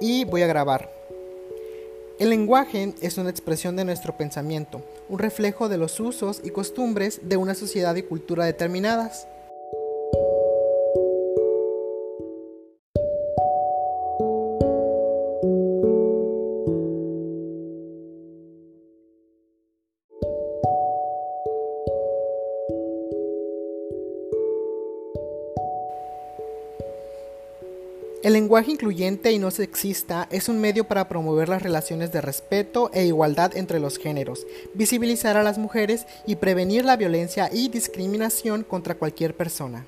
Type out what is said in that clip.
y voy a grabar. El lenguaje es una expresión de nuestro pensamiento, un reflejo de los usos y costumbres de una sociedad y cultura determinadas. El lenguaje incluyente y no sexista es un medio para promover las relaciones de respeto e igualdad entre los géneros, visibilizar a las mujeres y prevenir la violencia y discriminación contra cualquier persona.